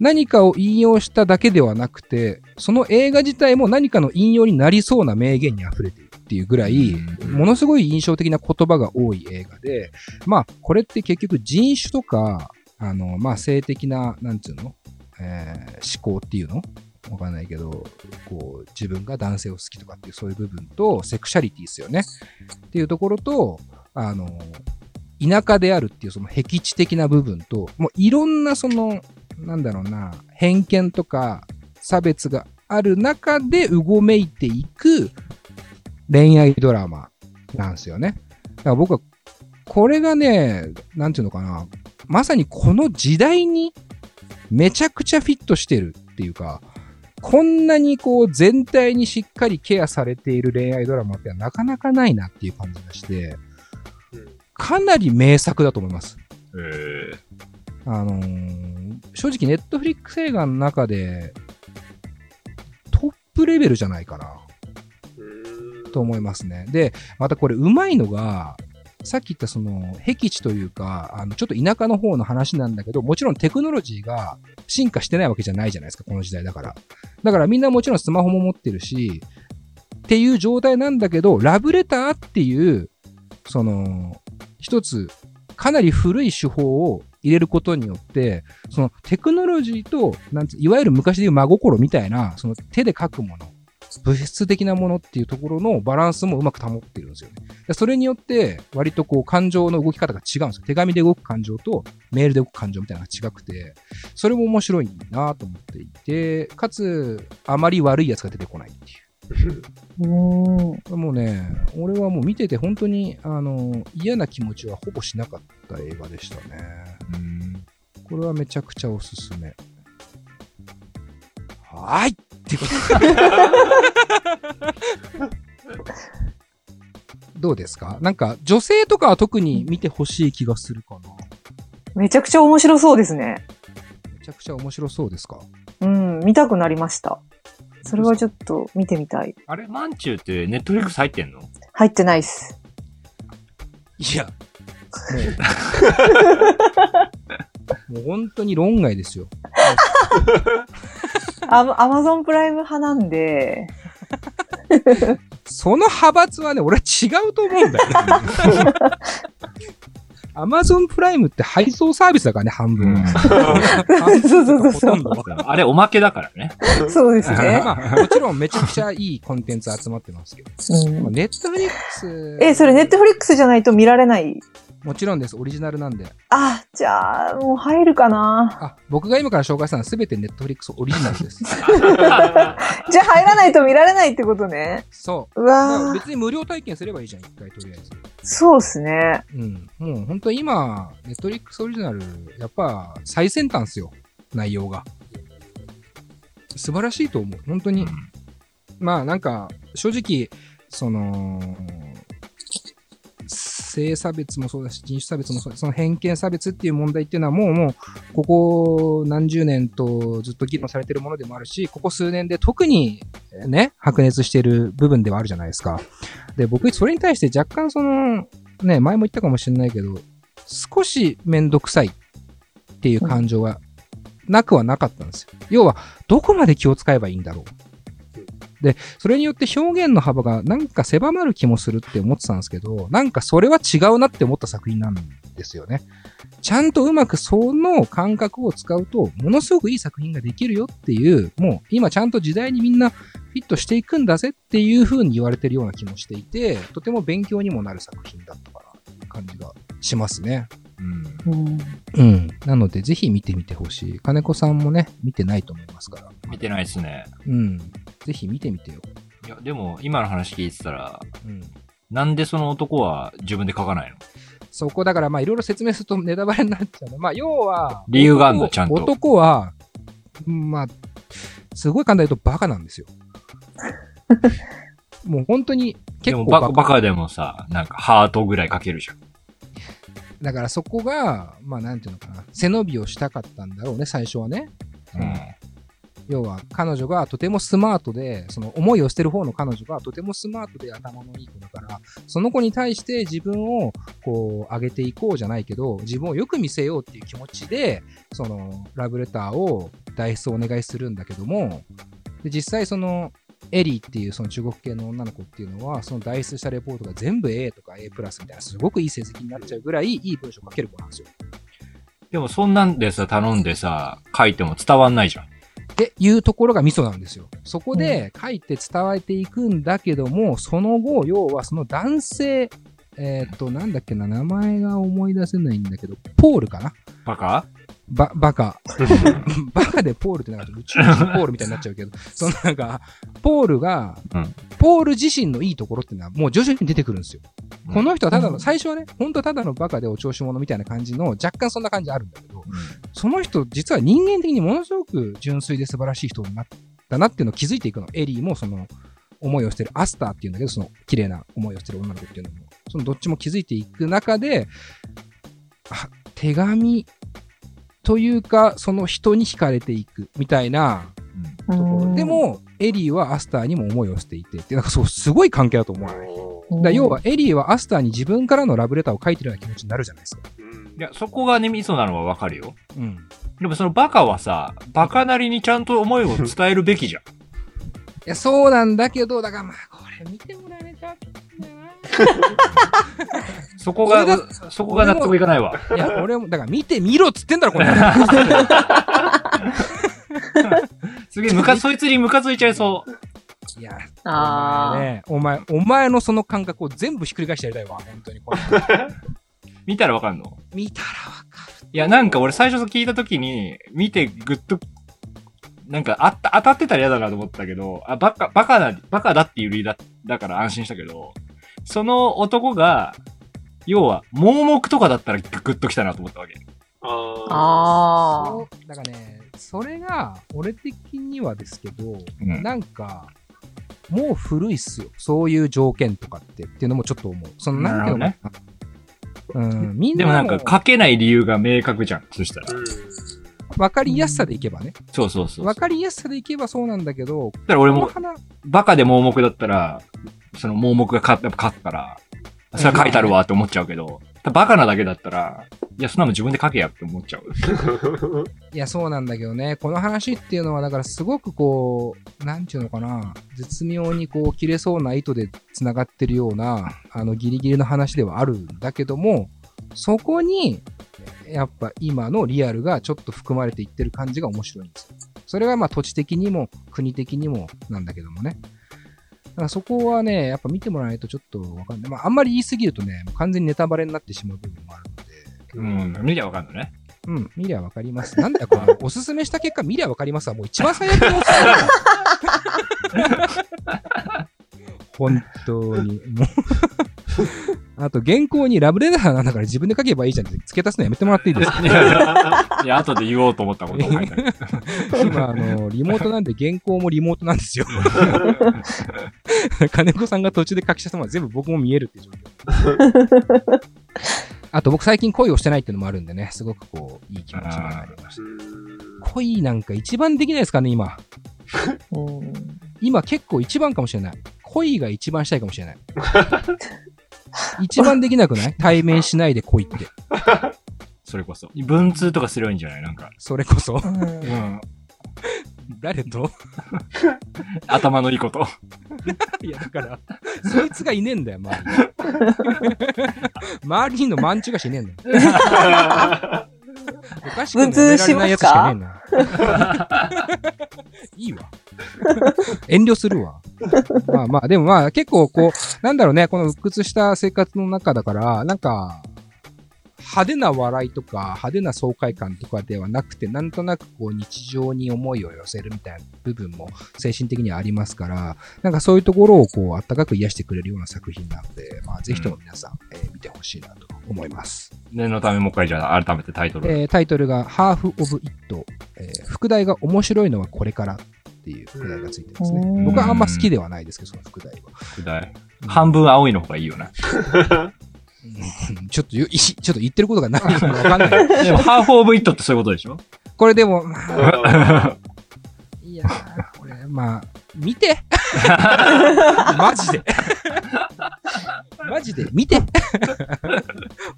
何かを引用しただけではなくて、その映画自体も何かの引用になりそうな名言に溢れているっていうぐらい、ものすごい印象的な言葉が多い映画で、まあ、これって結局人種とか、あの、まあ、性的な、なんつうの、えー思考っていうの？わかんないけど、こう、自分が男性を好きとかっていうそういう部分と、セクシャリティですよね。っていうところと、あの、田舎であるっていうその僻地的な部分と、もういろんなその、なんだろうな、偏見とか差別がある中でうごめいていく恋愛ドラマなんですよね。だから僕は、これがね、なんていうのかな、まさにこの時代にめちゃくちゃフィットしてるっていうか、こんなにこう全体にしっかりケアされている恋愛ドラマってなかなかないなっていう感じがして、かなり名作だと思います。えあのー正直ネットフリックス映画の中でトップレベルじゃないかなと思いますね。で、またこれうまいのが、さっき言ったその僻地というか、あのちょっと田舎の方の話なんだけど、もちろんテクノロジーが進化してないわけじゃないじゃないですか、この時代だから。だからみんなもちろんスマホも持ってるし、っていう状態なんだけど、ラブレターっていう、その、一つ、かなり古い手法を入れることによって、そのテクノロジーと、なんついわゆる昔でいう真心みたいな、その手で書くもの、物質的なものっていうところのバランスもうまく保ってるんですよね。それによって、割とこう感情の動き方が違うんですよ。手紙で動く感情とメールで動く感情みたいなのが違くて、それも面白いなと思っていて、かつ、あまり悪いやつが出てこないっていう。もうね、俺はもう見てて本当に、あの、嫌な気持ちはほぼしなかった映画でしたね。うん。これはめちゃくちゃおすすめ。はーいってことどうですか？なんか、女性とかは特に見てほしい気がするかな。めちゃくちゃ面白そうですね。めちゃくちゃ面白そうですか？うん、見たくなりました。それはちょっと見てみたい。あれ、マンチューってネットフリックス入ってんの？入ってないっす。いや、もう、もう本当に論外ですよ。アマアマゾンプライム派なんで、その派閥はね、俺は違うと思うんだよ。アマゾンプライムって配送サービスだからね、半分。そうそうそうそうほとんどあれ、おまけだからね。そうですね。まあ、もちろんめちゃくちゃいいコンテンツ集まってますけど。うん、ネットフリックス。え、それネットフリックスじゃないと見られないもちろんです。オリジナルなんで。あ、じゃあ、もう入るかな。あ、僕が今から紹介したのは全てネットフリックスオリジナルです。じゃあ入らないと見られないってことね。そう。うわー別に無料体験すればいいじゃん、一回とりあえず。そうっすね。うん。もう本当に今、ネットフリックスオリジナル、やっぱ最先端っすよ。内容が。素晴らしいと思う。本当に。まあなんか、正直、その、性差別もそうだし、人種差別もそうだし、その偏見差別っていう問題っていうのはもうもう、ここ何十年とずっと議論されてるものでもあるし、ここ数年で特にね、白熱してる部分ではあるじゃないですか。で、僕、それに対して若干その、ね、前も言ったかもしれないけど、少しめんどくさいっていう感情はなくはなかったんですよ。要は、どこまで気を使えばいいんだろう。で、それによって表現の幅がなんか狭まる気もするって思ってたんですけど、なんかそれは違うなって思った作品なんですよね。ちゃんとうまくその感覚を使うと、ものすごくいい作品ができるよっていう、もう今ちゃんと時代にみんなフィットしていくんだぜっていう風に言われてるような気もしていて、とても勉強にもなる作品だったかなっていう感じがしますね。うん。うん。うん。なので、ぜひ見てみてほしい。金子さんもね、見てないと思いますから。見てないっすね。うん。ぜひ見てみてよ。いや、でも、今の話聞いてたら、うん。なんでその男は自分で書かないの？そこだから、まあ、いろいろ説明するとネタバレになっちゃうの。まあ、要は、理由があんの？男ちゃんと男は、まあ、すごい簡単に言うとバカなんですよ。もう本当にで結構もバカ、バカでもさ、なんかハートぐらい書けるじゃん。だからそこが、まあなんていうのかな、背伸びをしたかったんだろうね、最初はね。うん。要は彼女がとてもスマートで、その思いを捨てる方の彼女がとてもスマートで頭のいい子だから、その子に対して自分をこう上げていこうじゃないけど、自分をよく見せようっていう気持ちで、そのラブレターを代筆をお願いするんだけども、で実際そのエリーっていうその中国系の女の子っていうのは、その代筆したレポートが全部 A とか A プラスみたいなすごくいい成績になっちゃうぐらいいい文章を書ける子なんですよ。でもそんなんでさ、頼んでさ、書いても伝わんないじゃん。っていうところがミソなんですよ。そこで書いて伝えていくんだけども、その後、要はその男性、えーっと、なんだっけな、名前が思い出せないんだけど、ポールかな？バカ？ば、バカ。バカでポールってなんか宇宙人ポールみたいになっちゃうけど、そのなんか、ポールが、うんポール自身のいいところっていうのはもう徐々に出てくるんですよ。うんこの人はただの、うん最初はね、本当はただのバカでお調子者みたいな感じの、若干そんな感じあるんだけど、その人、実は人間的にものすごく純粋で素晴らしい人になったなっていうのを気づいていくの。エリーもその思いをしてる、アスターっていうんだけど、その綺麗な思いをしてる女の子っていうのも、そのどっちも気づいていく中で、あ手紙というか、その人に惹かれていくみたいなうところ。んで、も、エリーはアスターにも思いをしていてって、なんかそう、すごい関係だと思わない？だから要は、エリーはアスターに自分からのラブレターを書いてるような気持ちになるじゃないですか。いや、そこがね、ミソなのはわかるよ。うん。でもそのバカはさ、バカなりにちゃんと思いを伝えるべきじゃん。いや、そうなんだけど、だからまあ、これ見てもらえないとわかんないな。そこがそこが納得いかないわ。いや、俺も、だから見てみろっつってんだろ、これ。すげえ、むか、そいつにムカついちゃいそう。いや、あーお前ね、お前、お前のその感覚を全部ひっくり返してやりたいわ、本当に。これ 見たらわかんの？見たらわかいや、なんか俺最初聞いたときに、見てグッとなんかあった、当たってたら嫌だなと思ったけど、あ、バカ、バカだ、バカだっていう理由だ、だから安心したけど、その男が、要は、盲目とかだったらグッときたなと思ったわけ。ああだからね、それが、俺的にはですけど、うんなんか、もう古いっすよ。そういう条件とかって、っていうのもちょっと思う。その、なんていうのかな。うん、みんなでもなんか書けない理由が明確じゃん。そしたらあ。。うん。わかりやすさでいけばね。そうそうそう。わかりやすさでいけばそうなんだけど、だから俺もバカで盲目だったら、その盲目が勝やっぱ勝つから、それは書いてあるわって思っちゃうけど、バカなだけだったら、いや、そんなの自分で書けやって思っちゃう。いや、そうなんだけどね、この話っていうのは、だからすごくこう、なんていうのかな、絶妙にこう、切れそうな糸で繋がってるような、あの、ギリギリの話ではあるんだけども、そこに、やっぱ今のリアルがちょっと含まれていってる感じが面白いんですよ。それがまあ土地的にも国的にもなんだけどもね。だからそこはね、やっぱ見てもらわないとちょっとわかんない。まああんまり言いすぎるとね、もう完全にネタバレになってしまう部分もあるので、うん、見りゃわかんのね。うん、見りゃわかります。なんだよ、この、おすすめした結果、見りゃわかりますわ。もう一番最悪のおすすめ 本当に。もう あと、原稿にラブレターなんだから自分で書けばいいじゃんって付け足すのやめてもらっていいですか？いや、いや後で言おうと思ったことを書い。今、あの、リモートなんで原稿もリモートなんですよ。金子さんが途中で書きしたのは全部僕も見えるっていう状況。あと僕最近恋をしてないっていうのもあるんでね、すごくこう、いい気持ちになりました。恋なんか一番できないですかね、今。うん今結構一番かもしれない。恋が一番したいかもしれない。一番できなくない？対面しないで恋って。それこそ。文通とかすればいいんじゃない？なんか。それこそ。うん。誰と？頭のいいこと。いや、だから、そいつがいねえんだよ、周りに。周りにのマンチュがしねえんだよ。おかしく文通しますかい。いわ。遠慮するわ。まあまあ、でもまあ結構こう、なんだろうね、この鬱屈した生活の中だから、なんか、派手な笑いとか、派手な爽快感とかではなくて、なんとなくこう日常に思いを寄せるみたいな部分も精神的にはありますから、なんかそういうところをこう、あったかく癒してくれるような作品なので、まあぜひとも皆さん、えー見てほしいなと思います。念のためもう一回じゃあ改めてタイトル。えータイトルが Half of It、えー副題が面白いのはこれからっていう副題がついてますねうん。僕はあんま好きではないですけど、その副題は。副題半分青いの方がいいよな。うんちょっとちょっと言ってることが何かわかんない。でも、ハーフオブイットってそういうことでしょ？これでも、まあ、いやー、これ、まあ、見て マジでマジで見て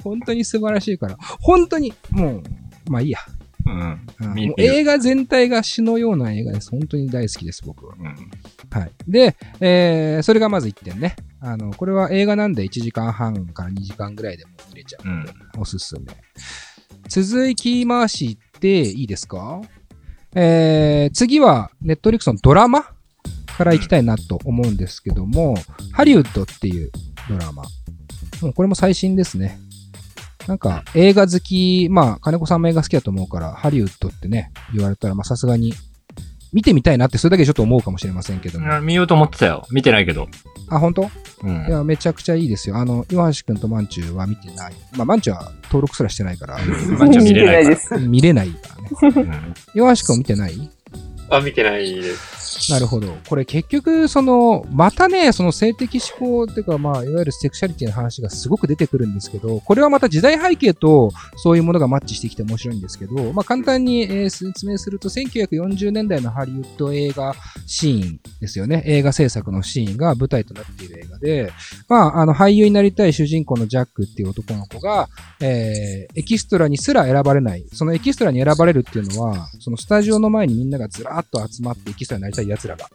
本当に素晴らしいから。本当に、もう、まあいいや。うん。うん見もう映画全体が詩のような映画です。本当に大好きです、僕は。うん。はい。で、えー、それがまず1点ね。あの、これは映画なんで1時間半から2時間ぐらいでも見れちゃうので、おすすめ。続きまして、いいですか？えー、次は、ネットリックスのドラマから行きたいなと思うんですけども、ハリウッドっていうドラマ。もうこれも最新ですね。なんか、映画好き、まあ、金子さんも映画好きだと思うから、ハリウッドってね、言われたら、まあ、さすがに、見てみたいなって、それだけちょっと思うかもしれませんけども。見ようと思ってたよ。見てないけど。あ、本当？うんい。や、めちゃくちゃいいですよ。あの、岩橋くんとマンチューは見てない。まあ、マンチューは登録すらしてないから、まあちょっと見れないです。見れないからね。うん岩橋くん見てない？あ、見てないです。なるほど。これ結局、その、またね、その性的思考っていうか、まあ、いわゆるセクシャリティの話がすごく出てくるんですけど、これはまた時代背景とそういうものがマッチしてきて面白いんですけど、まあ、簡単に、えー説明すると、1940年代のハリウッド映画シーンですよね。映画制作のシーンが舞台となっている映画で、まあ、あの、俳優になりたい主人公のジャックっていう男の子が、えーエキストラにすら選ばれない。そのエキストラに選ばれるっていうのは、そのスタジオの前にみんながずらっと集まってエキストラになりたい奴らが。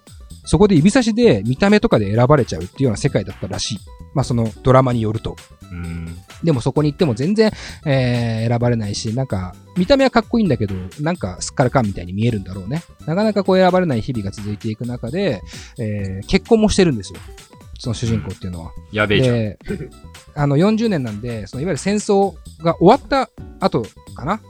そこで指差しで見た目とかで選ばれちゃうっていうような世界だったらしい。まあそのドラマによると。うん。でもそこに行っても全然、えー選ばれないし、なんか、見た目はかっこいいんだけど、なんかすっからかんみたいに見えるんだろうね。なかなかこう選ばれない日々が続いていく中で、えー結婚もしてるんですよ。その主人公っていうのは。やべえじゃん。で、あの40年なんで、そのいわゆる戦争が終わった後かな？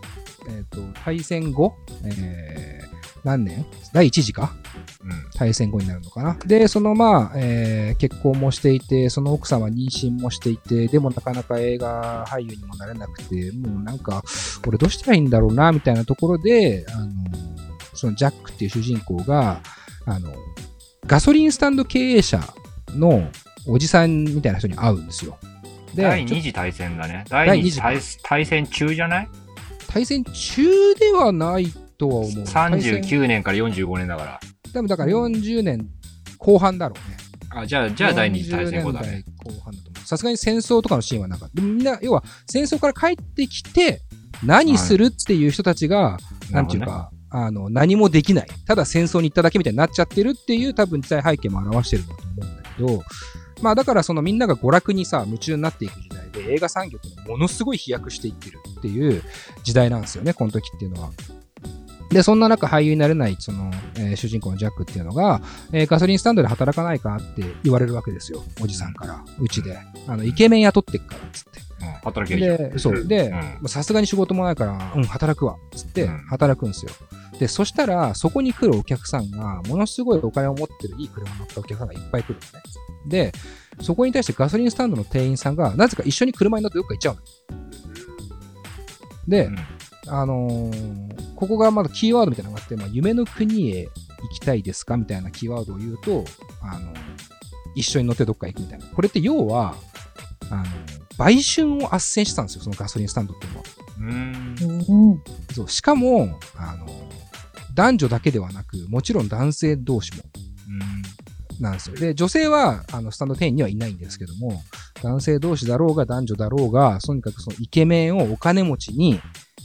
えっ、と、大戦後、えー何年？第1次か？うん。大戦後になるのかな。で、そのまあ、えー結婚もしていて、その奥さんは妊娠もしていて、でもなかなか映画俳優にもなれなくて、もうなんか、俺どうしたらいいんだろうな、みたいなところで、あの、そのジャックっていう主人公が、あの、ガソリンスタンド経営者のおじさんみたいな人に会うんですよ。で、第ちょ二次大戦だね。第第二次二次大大戦中じゃない？対戦中ではないとは思う。対戦 ?39 年から45年だから。多分だから40年後半だろうね。あ、じゃあ、じゃあ第二次大戦後だね。40年代後半だと思う。さすがに戦争とかのシーンはなかった。でもみんな、要は戦争から帰ってきて、何するっていう人たちが、なんていうか、あの、何もできない。ただ戦争に行っただけみたいになっちゃってるっていう多分時代背景も表してるんだと思うんだけど、まあだからそのみんなが娯楽にさ、夢中になっていく時代で映画産業ってものすごい飛躍していってるっていう時代なんですよね、この時っていうのは。で、そんな中俳優になれない、その、えー主人公のジャックっていうのが、えーガソリンスタンドで働かないかって言われるわけですよ、おじさんから、うちで。あの、イケメン雇ってっから、つって。うん働け。で、そう。でさすがに仕事もないから、うん、働くわ。つってうん、働くんですよ。で、そしたら、そこに来るお客さんが、ものすごいお金を持ってるいい車に乗ったお客さんがいっぱい来るのね。で、そこに対してガソリンスタンドの店員さんが、なぜか一緒に車に乗ってどっか行っちゃうの。で、うんあのーここがまだキーワードみたいなのがあって、まあ、夢の国へ行きたいですかみたいなキーワードを言うと、あのー一緒に乗ってどっか行くみたいな。これって要は、あのー売春を斡旋してたんですよ、そのガソリンスタンドっていうのは。うん。うん。そうしかも、あのー男女だけではなく、もちろん男性同士もなんですよ。で、女性は、あの、スタンド店員にはいないんですけども、男性同士だろうが男女だろうが、とにかくそのイケメンをお金持ちに、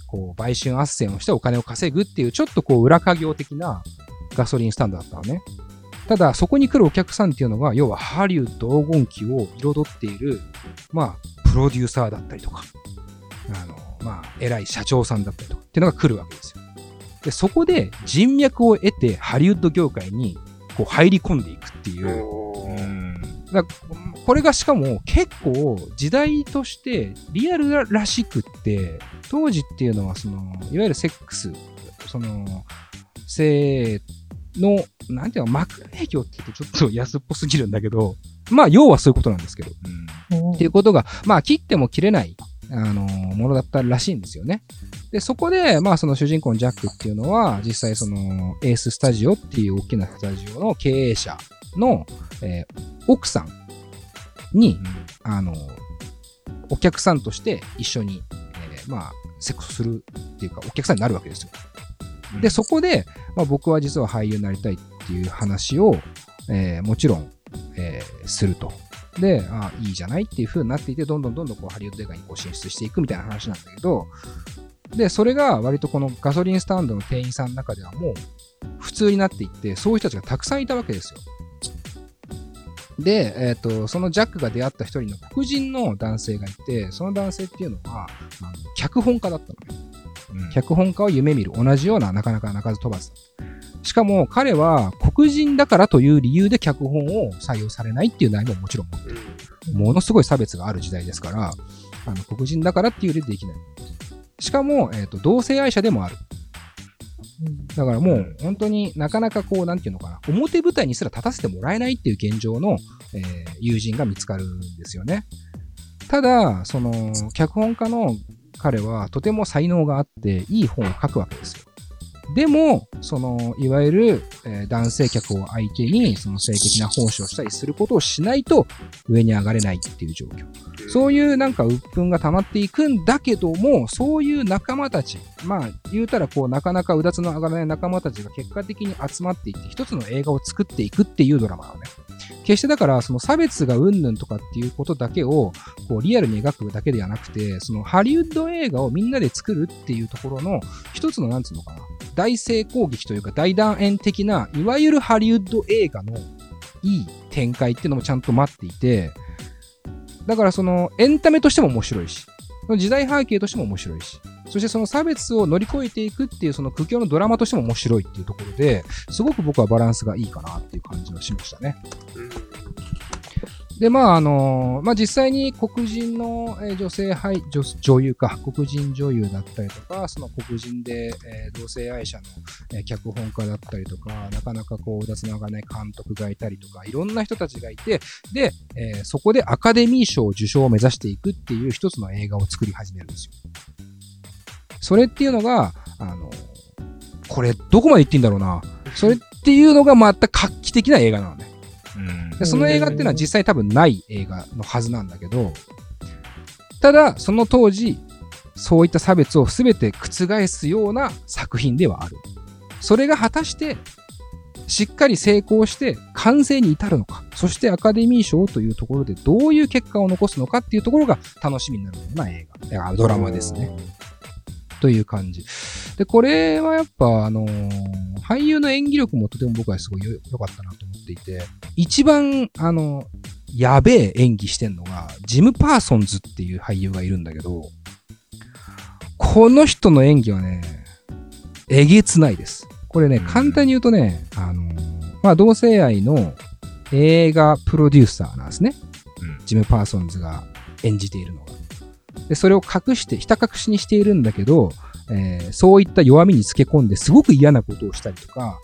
こう、売春斡旋をしてお金を稼ぐっていう、ちょっとこう、裏稼業的なガソリンスタンドだったのね。ただ、そこに来るお客さんっていうのが、要はハリウッド黄金期を彩っている、まあ、プロデューサーだったりとか、あの、まあ、偉い社長さんだったりとかっていうのが来るわけですよ。で、そこで人脈を得て、ハリウッド業界に、こう、入り込んでいくっていう、うん。だこれがしかも結構時代としてリアルらしくって、当時っていうのはその、いわゆるセックス、その、性の、なんていうの、幕影響って言うとちょっと安っぽすぎるんだけど、まあ要はそういうことなんですけど、うん。っていうことが、まあ切っても切れない、あのものだったらしいんですよね。で、そこで、まあその主人公のジャックっていうのは、実際そのエーススタジオっていう大きなスタジオの経営者の、えー奥さんに、あの、お客さんとして一緒に、えーまあ、セックスするっていうか、お客さんになるわけですよ。で、そこで、まあ、僕は実は俳優になりたいっていう話を、えーもちろん、えーすると。で、あいいじゃないっていう風になっていて、どんどんどんどんこうハリウッド映画にこう進出していくみたいな話なんだけど、で、それが割とこのガソリンスタンドの店員さんの中ではもう普通になっていって、そういう人たちがたくさんいたわけですよ。で、えっ、と、そのジャックが出会った一人の黒人の男性がいて、その男性っていうのは、あの脚本家だったのね。うん脚本家を夢見る。同じような、なかなか鳴かず飛ばず。しかも、彼は黒人だからという理由で脚本を採用されないっていう悩みももちろん持ってる。ものすごい差別がある時代ですから、あの黒人だからっていう理由でできない。しかも、えっ、と、同性愛者でもある。だからもう、本当になかなかこう、なんていうのかな、表舞台にすら立たせてもらえないっていう現状の、えー友人が見つかるんですよね。ただ、その、脚本家の彼はとても才能があって、いい本を書くわけですよ。でも、その、いわゆる、えー男性客を相手に、その性的な奉仕をしたりすることをしないと、上に上がれないっていう状況。そういうなんか鬱憤が溜まっていくんだけども、そういう仲間たち、まあ言うたらこうなかなかうだつの上がらない仲間たちが結果的に集まっていって一つの映画を作っていくっていうドラマなのね。決してだからその差別がうんぬんとかっていうことだけをこうリアルに描くだけではなくて、そのハリウッド映画をみんなで作るっていうところの一つのなんつうのかな、大成功劇というか大団円的な、いわゆるハリウッド映画のいい展開っていうのもちゃんと待っていて、だからそのエンタメとしても面白いし、時代背景としても面白いし、そしてその差別を乗り越えていくっていうその苦境のドラマとしても面白いっていうところで、すごく僕はバランスがいいかなっていう感じはしましたね。うんで、まあ、あのまあ、実際に黒人の、女性俳女女優か、黒人女優だったりとか、その黒人で、えー同性愛者の、え脚本家だったりとか、なかなかこう、うだつながない監督がいたりとか、いろんな人たちがいて、で、えーそこでアカデミー賞受賞を目指していくっていう一つの映画を作り始めるんですよ。それっていうのが、あのこれ、どこまで言っていいんだろうな。それっていうのがまた画期的な映画なのね。うんでその映画っていうのは実際多分ない映画のはずなんだけど、ただ、その当時、そういった差別を全て覆すような作品ではある。それが果たして、しっかり成功して完成に至るのか、そしてアカデミー賞というところでどういう結果を残すのかっていうところが楽しみになるような映画。だからドラマですね。という感じ。で、これはやっぱ、あのー俳優の演技力もとても僕はすごい良良かったなと思っていて、一番、あの、やべえ演技してんのが、ジム・パーソンズっていう俳優がいるんだけど、この人の演技はね、えげつないです。これね、うん簡単に言うとね、あのーまあ、同性愛の映画プロデューサーなんですね。うんジム・パーソンズが演じているのが。で、それを隠して、ひた隠しにしているんだけど、えーそういった弱みにつけ込んですごく嫌なことをしたりとか、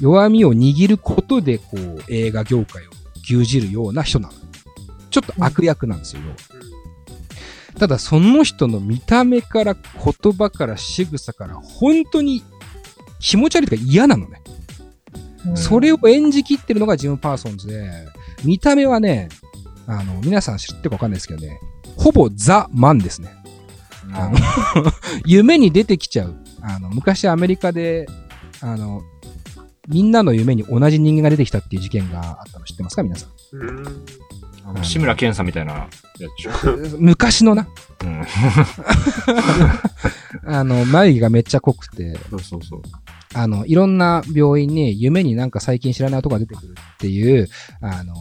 弱みを握ることで、こう、映画業界を牛耳るような人なの。ちょっと悪役なんですよ。要はただ、その人の見た目から言葉から仕草から、本当に気持ち悪いとか嫌なのね。それを演じきってるのがジム・パーソンズで、見た目はね、あの、皆さん知ってるかわかんないですけどね、ほぼザ・マンですね。あの 夢に出てきちゃう。あの、昔アメリカで、あの、みんなの夢に同じ人間が出てきたっていう事件があったの知ってますか？皆さん。うん。志村けんさんみたいなやつ。昔のな、うん。あの、眉毛がめっちゃ濃くて、そうそうそう。あの、いろんな病院に夢になんか最近知らない音が出てくるっていう、あの、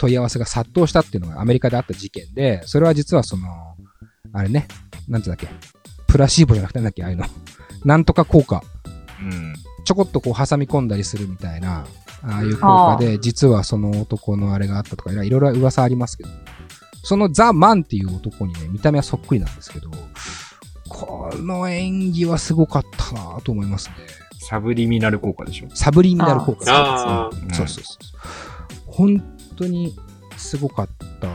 問い合わせが殺到したっていうのがアメリカであった事件で、それは実はその、あれね、なんていうんだっけ、プラシーボじゃなくてなんだっけ、ああいうの、なんとか効果、うん。ちょこっとこう挟み込んだりするみたいな、ああいう効果で、実はその男のあれがあったとか、いろいろ噂ありますけど、そのザ・マンっていう男にね、見た目はそっくりなんですけど、この演技はすごかったなと思いますね。サブリミナル効果でしょ。サブリミナル効果ああ。うんそうそうそう。本当にすごかった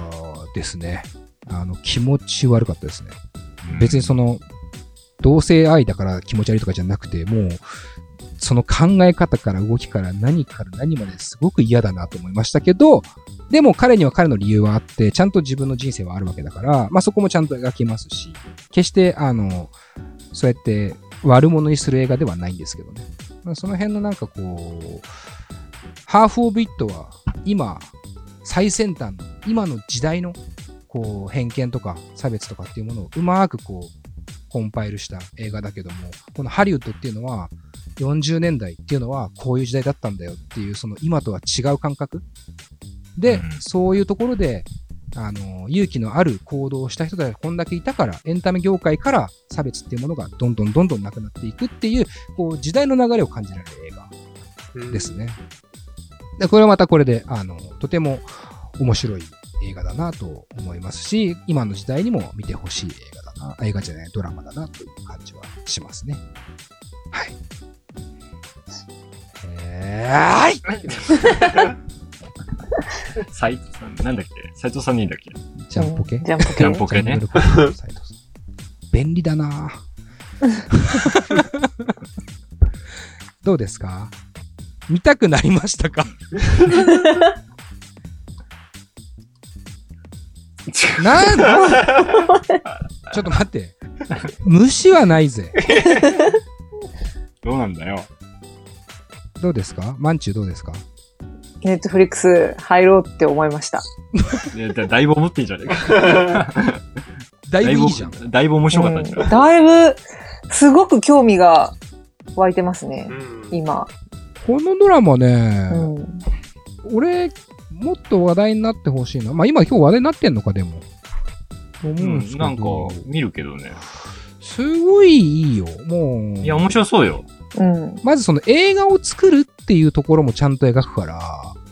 ですね。あの、気持ち悪かったですね。別にその、同性愛だから気持ち悪いとかじゃなくて、もう、その考え方から動きから何から何まですごく嫌だなと思いましたけど、でも彼には彼の理由はあって、ちゃんと自分の人生はあるわけだから、まあそこもちゃんと描きますし、決して、あの、そうやって悪者にする映画ではないんですけどね。まあその辺のなんかこう、ハーフ・オブ・イットは今、最先端の、今の時代の、こう、偏見とか差別とかっていうものをうまくこう、コンパイルした映画だけども、このハリウッドっていうのは、40年代っていうのはこういう時代だったんだよっていう、その今とは違う感覚。で、うん。そういうところで、あの、勇気のある行動をした人がこんだけいたから、エンタメ業界から差別っていうものがどんどんどんどんなくなっていくっていう、こう、時代の流れを感じられる映画ですね。で、これはまたこれで、あの、とても面白い映画だなと思いますし、今の時代にも見てほしい映画だな、映画じゃない、ドラマだなという感じはしますね。はい。えーい。斎藤さん、なんだっけ？斎藤さんでいいんだっけ？ジャンポケ？ジャンポケ。ジャンポケね。ケ斉藤さん便利だな。どうですか？見たくなりましたか？なん？ちょっと待って。虫はないぜ。どうなんだよ。どうですか？マンチュどうですか？ネットフリックス入ろうって思いました。いやだだいぶ思ってんじゃねえか。だいぶいいじゃん。だいぶ面白かったんじゃない？うんだいぶ、すごく興味が湧いてますね、うん。今。このドラマね、うん。俺、もっと話題になってほしいな。まあ今今日話題になってんのか、でも。うんですけど。なんか、見るけどね。すごいいいよ。もう。いや、面白そうよ。うん。まずその映画を作るっていうところもちゃんと描くから、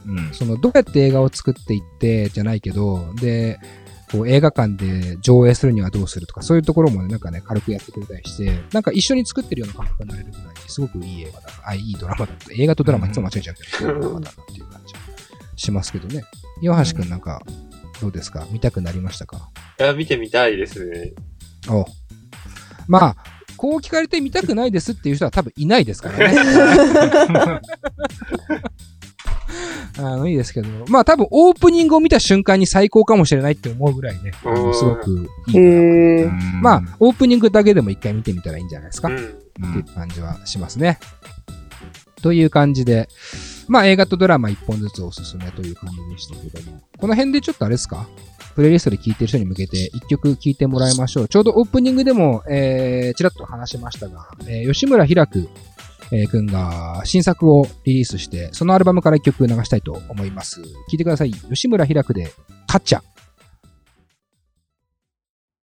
うん。その、どうやって映画を作っていって、じゃないけど、で、こう映画館で上映するにはどうするとか、そういうところもね、なんかね、軽くやってくれたりして、なんか一緒に作ってるような感覚になれるぐらい、すごくいい映画だな。あ、いいドラマだった。映画とドラマいつも間違えちゃうけど、ドラマだなっていう感じしますけどね。岩橋くんなんか、どうですか？見たくなりましたか？いや、見てみたいですね。おまあ、こう聞かれて見たくないですっていう人は多分いないですからね。あの、いいですけど、まあ多分オープニングを見た瞬間に最高かもしれないって思うぐらいね、すごくいいへドラマー。まあ、オープニングだけでも一回見てみたらいいんじゃないですか、うん。っていう感じはしますね。という感じで、まあ映画とドラマ一本ずつおすすめという感じでしたけども、この辺でちょっとあれですか？プレイリストで聴いてる人に向けて一曲聴いてもらいましょう。ちょうどオープニングでも、えー、ちらっと話しましたが、えー吉村開く、えーくんが新作をリリースして、そのアルバムから一曲流したいと思います。聴いてください。吉村開くで、カッチャ。